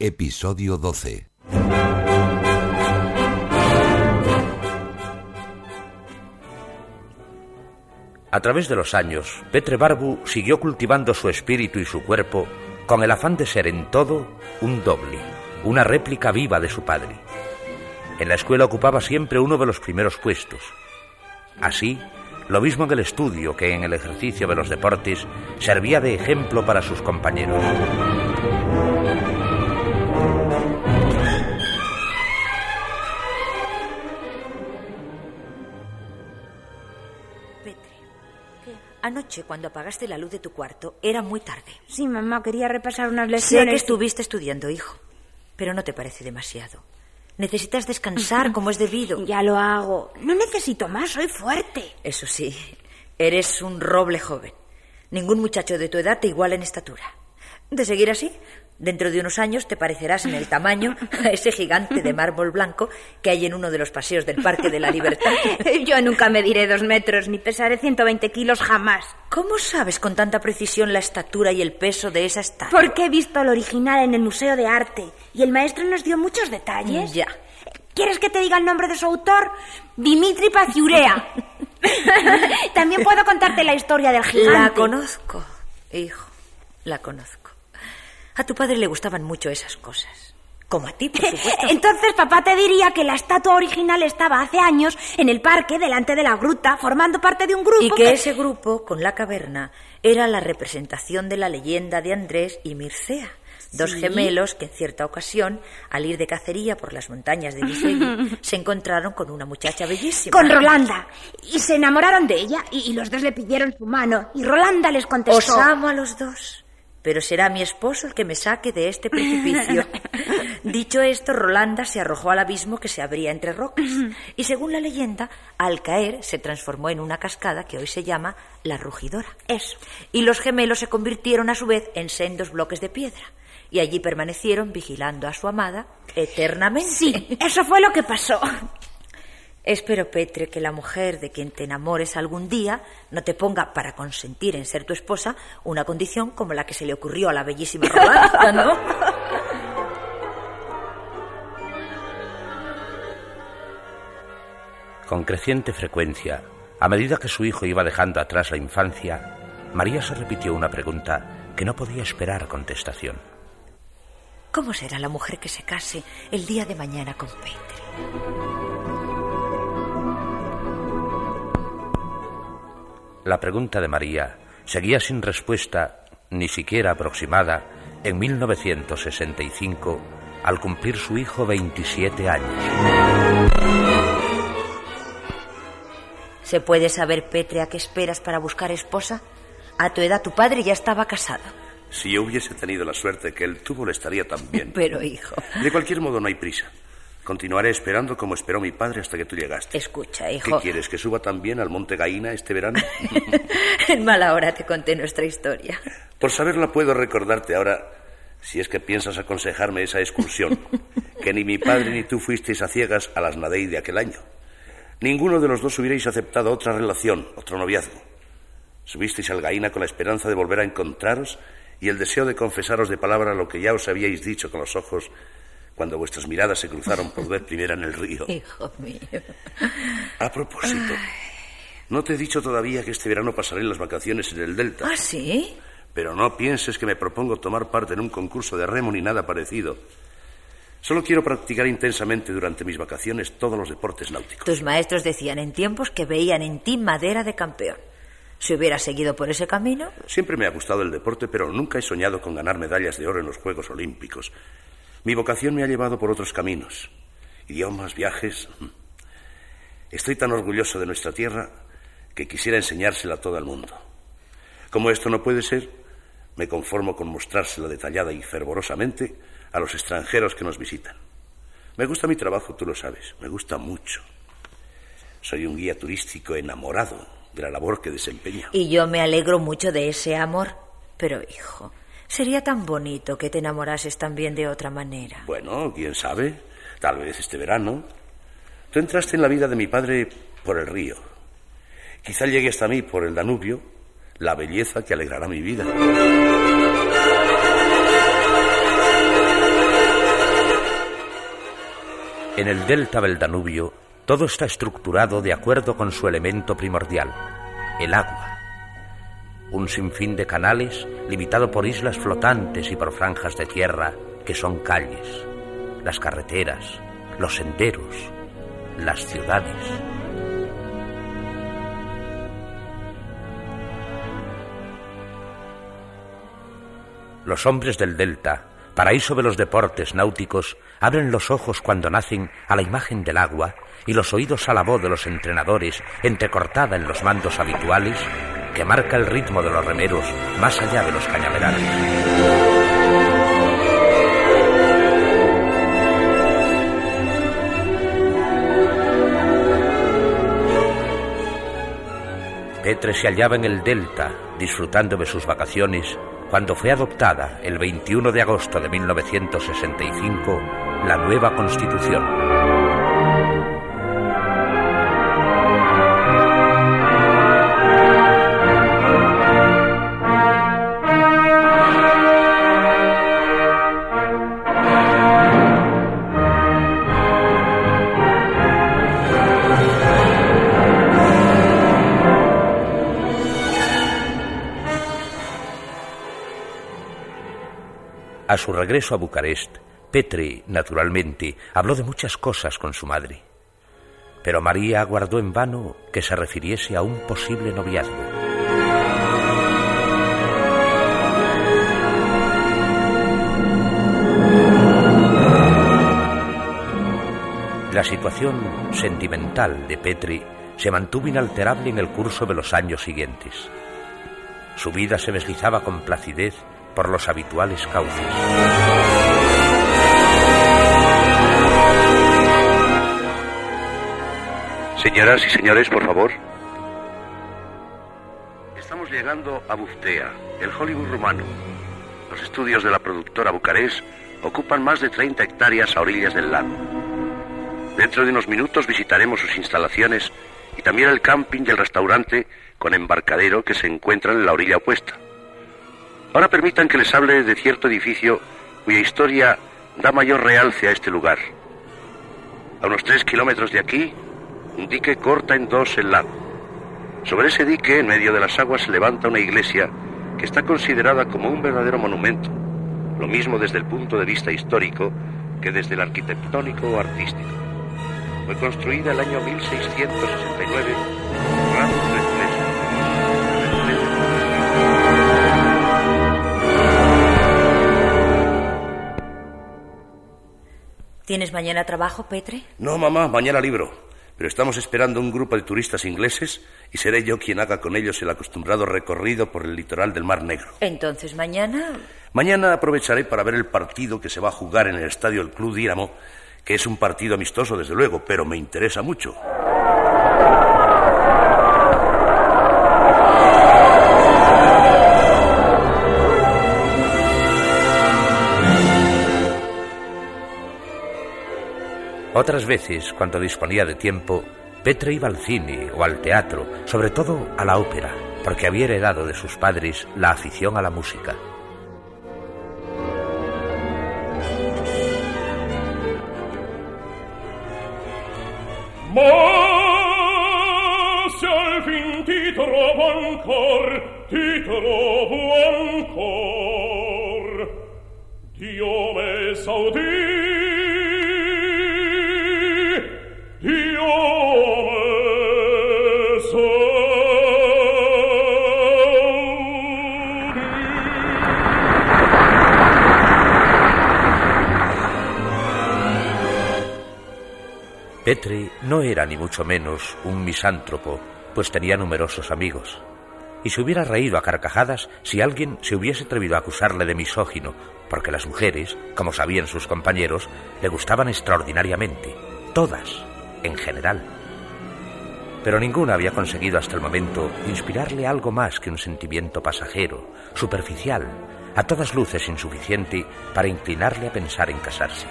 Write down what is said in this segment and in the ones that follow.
Episodio 12. A través de los años, Petre Barbu siguió cultivando su espíritu y su cuerpo con el afán de ser en todo un doble una réplica viva de su padre. En la escuela ocupaba siempre uno de los primeros puestos. Así, lo mismo en el estudio que en el ejercicio de los deportes, servía de ejemplo para sus compañeros. Anoche cuando apagaste la luz de tu cuarto era muy tarde. Sí, mamá, quería repasar unas Sé lecciones. que estuviste estudiando, hijo, pero no te parece demasiado. Necesitas descansar como es debido. Ya lo hago. No necesito más, soy fuerte. Eso sí, eres un roble joven. Ningún muchacho de tu edad te iguala en estatura. De seguir así, dentro de unos años te parecerás en el tamaño a ese gigante de mármol blanco que hay en uno de los paseos del Parque de la Libertad. Yo nunca mediré dos metros ni pesaré 120 kilos jamás. ¿Cómo sabes con tanta precisión la estatura y el peso de esa estatua? Porque he visto el original en el Museo de Arte y el maestro nos dio muchos detalles. Ya. ¿Quieres que te diga el nombre de su autor? Dimitri Paciurea. También puedo contarte la historia del gigante. La conozco, hijo, la conozco. A tu padre le gustaban mucho esas cosas. Como a ti, por supuesto. Entonces papá te diría que la estatua original estaba hace años en el parque delante de la gruta, formando parte de un grupo. Y que ese grupo, con la caverna, era la representación de la leyenda de Andrés y Mircea. Dos Sí. gemelos que en cierta ocasión, al ir de cacería por las montañas de Visegui, se encontraron con una muchacha bellísima. Con Rolanda. Y se enamoraron de ella y, y los dos le pidieron su mano. Y Rolanda les contestó. Os amo a los dos, pero será mi esposo el que me saque de este precipicio. Dicho esto, Rolanda se arrojó al abismo que se abría entre rocas y, según la leyenda, al caer se transformó en una cascada que hoy se llama la Rugidora. Eso. Y los gemelos se convirtieron a su vez en sendos bloques de piedra y allí permanecieron vigilando a su amada eternamente. Sí, eso fue lo que pasó. Espero, Petre, que la mujer de quien te enamores algún día no te ponga para consentir en ser tu esposa una condición como la que se le ocurrió a la bellísima Rolanda, ¿no? Con creciente frecuencia, a medida que su hijo iba dejando atrás la infancia, María se repitió una pregunta que no podía esperar contestación. ¿Cómo será la mujer que se case el día de mañana con Petre? La pregunta de María seguía sin respuesta, ni siquiera aproximada, en 1965, al cumplir su hijo 27 años. ¿Se puede saber, Petre, a qué esperas para buscar esposa? A tu edad tu padre ya estaba casado. Si yo hubiese tenido la suerte que él tuvo, le estaría también. Pero, hijo, De cualquier modo, no hay prisa. Continuaré esperando como esperó mi padre hasta que tú llegaste. escucha, ¿Qué hijo. quieres? ¿Que suba también al Monte Gaína este verano? En mala hora te conté nuestra historia. Por saberla puedo recordarte ahora, si es que piensas aconsejarme esa excursión, que ni mi padre ni tú fuisteis a ciegas a las Nadei de aquel año. Ninguno de los dos hubierais aceptado otra relación, otro noviazgo. Subisteis al Gaína con la esperanza de volver a encontraros y el deseo de confesaros de palabra lo que ya os habíais dicho con los ojos cuando vuestras miradas se cruzaron por vez primera en el río. Hijo mío. A propósito, no te he dicho todavía que este verano pasaré las vacaciones en el Delta. ¿Ah, sí? Pero no pienses que me propongo tomar parte en un concurso de remo ni nada parecido. Solo quiero practicar intensamente durante mis vacaciones todos los deportes náuticos. Tus maestros decían en tiempos que veían en ti madera de campeón. Si hubieras seguido por ese camino, Siempre me ha gustado el deporte, pero nunca he soñado con ganar medallas de oro en los Juegos Olímpicos. Mi vocación me ha llevado por otros caminos. Idiomas, viajes. Estoy tan orgulloso de nuestra tierra que quisiera enseñársela a todo el mundo. Como esto no puede ser, me conformo con mostrársela detallada y fervorosamente a los extranjeros que nos visitan. Me gusta mi trabajo, tú lo sabes, me gusta mucho. Soy un guía turístico enamorado de la labor que desempeño. Y yo me alegro mucho de ese amor. Pero, hijo, sería tan bonito que te enamorases también de otra manera. Bueno, quién sabe. Tal vez este verano. Tú entraste en la vida de mi padre por el río. Quizá llegue hasta mí por el Danubio la belleza que alegrará mi vida. En el delta del Danubio, todo está estructurado de acuerdo con su elemento primordial, el agua. Un sinfín de canales limitado por islas flotantes y por franjas de tierra que son calles, las carreteras, los senderos, las ciudades. Los hombres del delta, paraíso de los deportes náuticos, abren los ojos cuando nacen a la imagen del agua y los oídos a la voz de los entrenadores, entrecortada en los mandos habituales, que marca el ritmo de los remeros más allá de los cañaverales. Petre se hallaba en el Delta, disfrutando de sus vacaciones, cuando fue adoptada el 21 de agosto de 1965 la nueva Constitución. A su regreso a Bucarest, Petri, naturalmente, habló de muchas cosas con su madre. Pero María aguardó en vano que se refiriese a un posible noviazgo. La situación sentimental de Petri se mantuvo inalterable en el curso de los años siguientes. Su vida se deslizaba con placidez por los habituales cauces. Señoras y señores, por favor. Estamos llegando a Buftea, el Hollywood rumano. Los estudios de la productora Bucarest ocupan más de 30 hectáreas a orillas del lago. Dentro de unos minutos visitaremos sus instalaciones y también el camping y el restaurante con embarcadero que se encuentran en la orilla opuesta. Ahora permitan que les hable de cierto edificio cuya historia da mayor realce a este lugar. A unos tres kilómetros de aquí, un dique corta en dos el lago. Sobre ese dique, en medio de las aguas, se levanta una iglesia que está considerada como un verdadero monumento, lo mismo desde el punto de vista histórico que desde el arquitectónico o artístico. Fue construida el año 1669 ¿Tienes mañana trabajo, Petre? No, mamá, mañana libro. Pero estamos esperando un grupo de turistas ingleses y seré yo quien haga con ellos el acostumbrado recorrido por el litoral del Mar Negro. Entonces, mañana. Mañana aprovecharé para ver el partido que se va a jugar en el estadio del Club Dínamo, que es un partido amistoso, desde luego, pero me interesa mucho. Otras veces, cuando disponía de tiempo, Petre iba al cine o al teatro, sobre todo a la ópera, porque había heredado de sus padres la afición a la música. Dio me saudì, Petri no era ni mucho menos un misántropo, pues tenía numerosos amigos. y se hubiera reído a carcajadas si alguien se hubiese atrevido a acusarle de misógino, porque las mujeres, como sabían sus compañeros, le gustaban extraordinariamente, todas, en general. Pero ninguna había conseguido hasta el momento inspirarle algo más que un sentimiento pasajero, superficial, a todas luces insuficiente para inclinarle a pensar en casarse.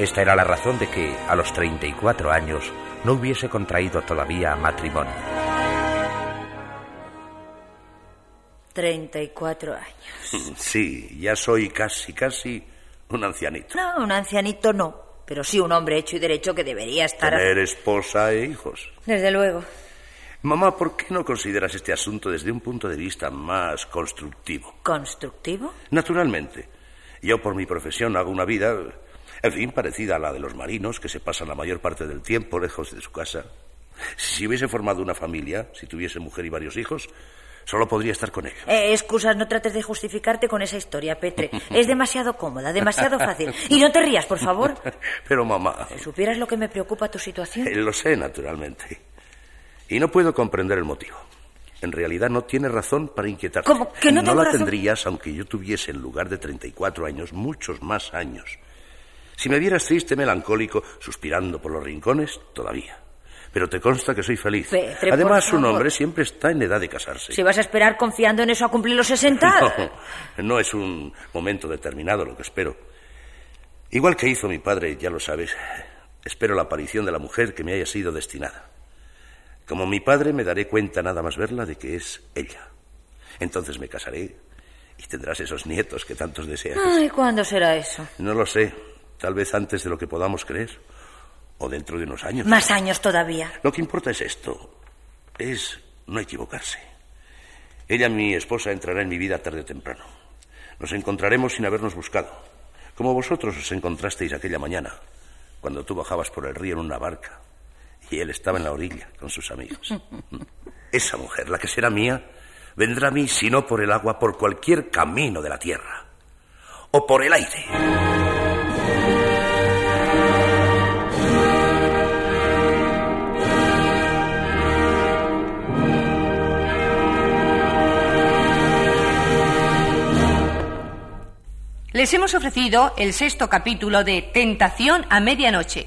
Esta era la razón de que, a los 34 años, no hubiese contraído todavía matrimonio. 34 años. Sí, ya soy casi, casi un ancianito. No, un ancianito no, pero sí un hombre hecho y derecho que debería estar... Tener esposa e hijos. Desde luego. Mamá, ¿por qué no consideras este asunto desde un punto de vista más constructivo? ¿Constructivo? Naturalmente. Yo por mi profesión hago una vida, en fin, parecida a la de los marinos, que se pasan la mayor parte del tiempo lejos de su casa. Si hubiese formado una familia, si tuviese mujer y varios hijos, solo podría estar con ellos. Eh, excusas, no trates de justificarte con esa historia, Petre. Es demasiado cómoda, demasiado fácil. Y no te rías, por favor. Pero mamá, Si supieras lo que me preocupa tu situación. eh, lo sé naturalmente. Y no puedo comprender el motivo. En realidad no tienes razón para inquietarte. ¿Cómo que no tengo la razón? tendrías aunque yo tuviese en lugar de 34 años muchos más años. Si me vieras triste, melancólico, suspirando por los rincones, todavía. Pero te consta que soy feliz. Petre, Además, un hombre siempre está en edad de casarse. Si vas a esperar confiando en eso a cumplir los 60. No, no es un momento determinado lo que espero. Igual que hizo mi padre, ya lo sabes, espero la aparición de la mujer que me haya sido destinada. Como mi padre me daré cuenta nada más verla de que es ella. Entonces me casaré y tendrás esos nietos que tantos deseas. Ay, ¿cuándo será eso? No lo sé, tal vez antes de lo que podamos creer o dentro de unos años. Más años todavía. Lo que importa es esto, es no equivocarse. Ella, mi esposa, entrará en mi vida tarde o temprano. Nos encontraremos sin habernos buscado, como vosotros os encontrasteis aquella mañana, cuando tú bajabas por el río en una barca y él estaba en la orilla con sus amigos. Esa mujer, la que será mía, vendrá a mí, si no por el agua, por cualquier camino de la tierra o por el aire. Les hemos ofrecido el sexto capítulo de Tentación a Medianoche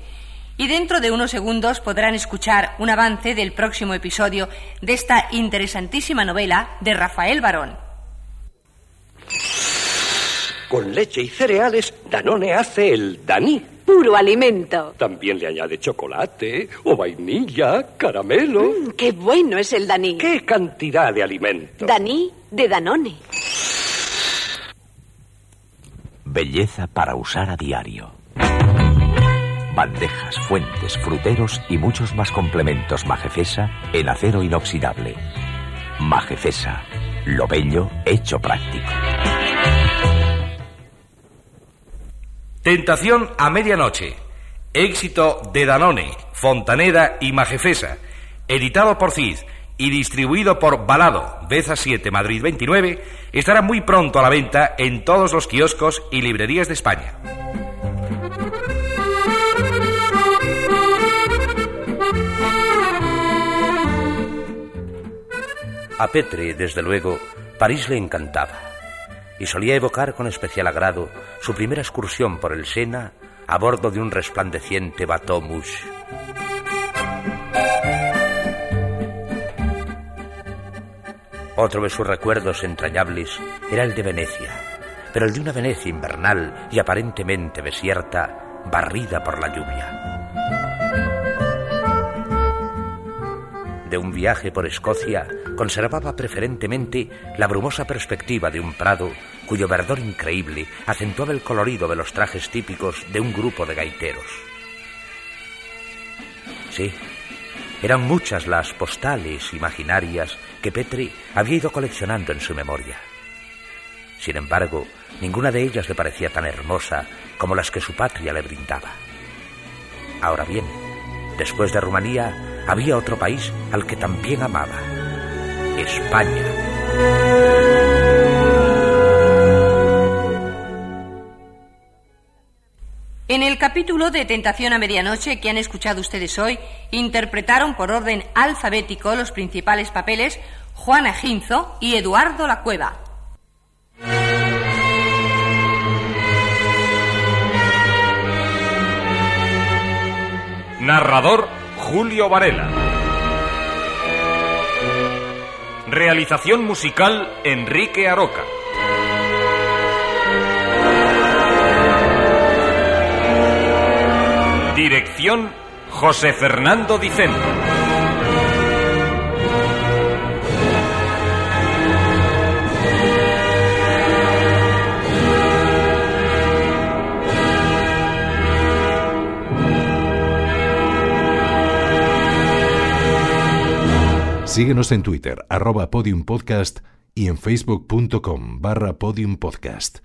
y dentro de unos segundos podrán escuchar un avance del próximo episodio de esta interesantísima novela de Rafael Barón. Con leche y cereales, Danone hace el Daní. Puro alimento. También le añade chocolate o vainilla, caramelo. Mm, qué bueno es el Daní. ¿Qué cantidad de alimento? Daní de Danone. Belleza para usar a diario. Bandejas, fuentes, fruteros y muchos más complementos Majefesa en acero inoxidable. Majefesa, lo bello hecho práctico. Tentación a medianoche. Éxito de Danone, Fontaneda y Majefesa. Editado por CID y distribuido por Balado, Beza 7, Madrid 29, estará muy pronto a la venta en todos los kioscos y librerías de España. A Petre, desde luego, París le encantaba y solía evocar con especial agrado su primera excursión por el Sena a bordo de un resplandeciente bateau mouche. Otro de sus recuerdos entrañables era el de Venecia, pero el de una Venecia invernal y aparentemente desierta, barrida por la lluvia. De un viaje por Escocia conservaba preferentemente la brumosa perspectiva de un prado cuyo verdor increíble acentuaba el colorido de los trajes típicos de un grupo de gaiteros. Sí, eran muchas las postales imaginarias que Petri había ido coleccionando en su memoria. Sin embargo, ninguna de ellas le parecía tan hermosa como las que su patria le brindaba. Ahora bien, después de Rumanía, había otro país al que también amaba, España. En el capítulo de Tentación a Medianoche que han escuchado ustedes hoy, interpretaron por orden alfabético los principales papeles Juana Ginzo y Eduardo La Cueva. Narrador Julio Varela. Realización musical Enrique Aroca. Dirección José Fernando Dicente. Síguenos en Twitter, arroba podiumpodcast y en facebook.com barra podiumpodcast.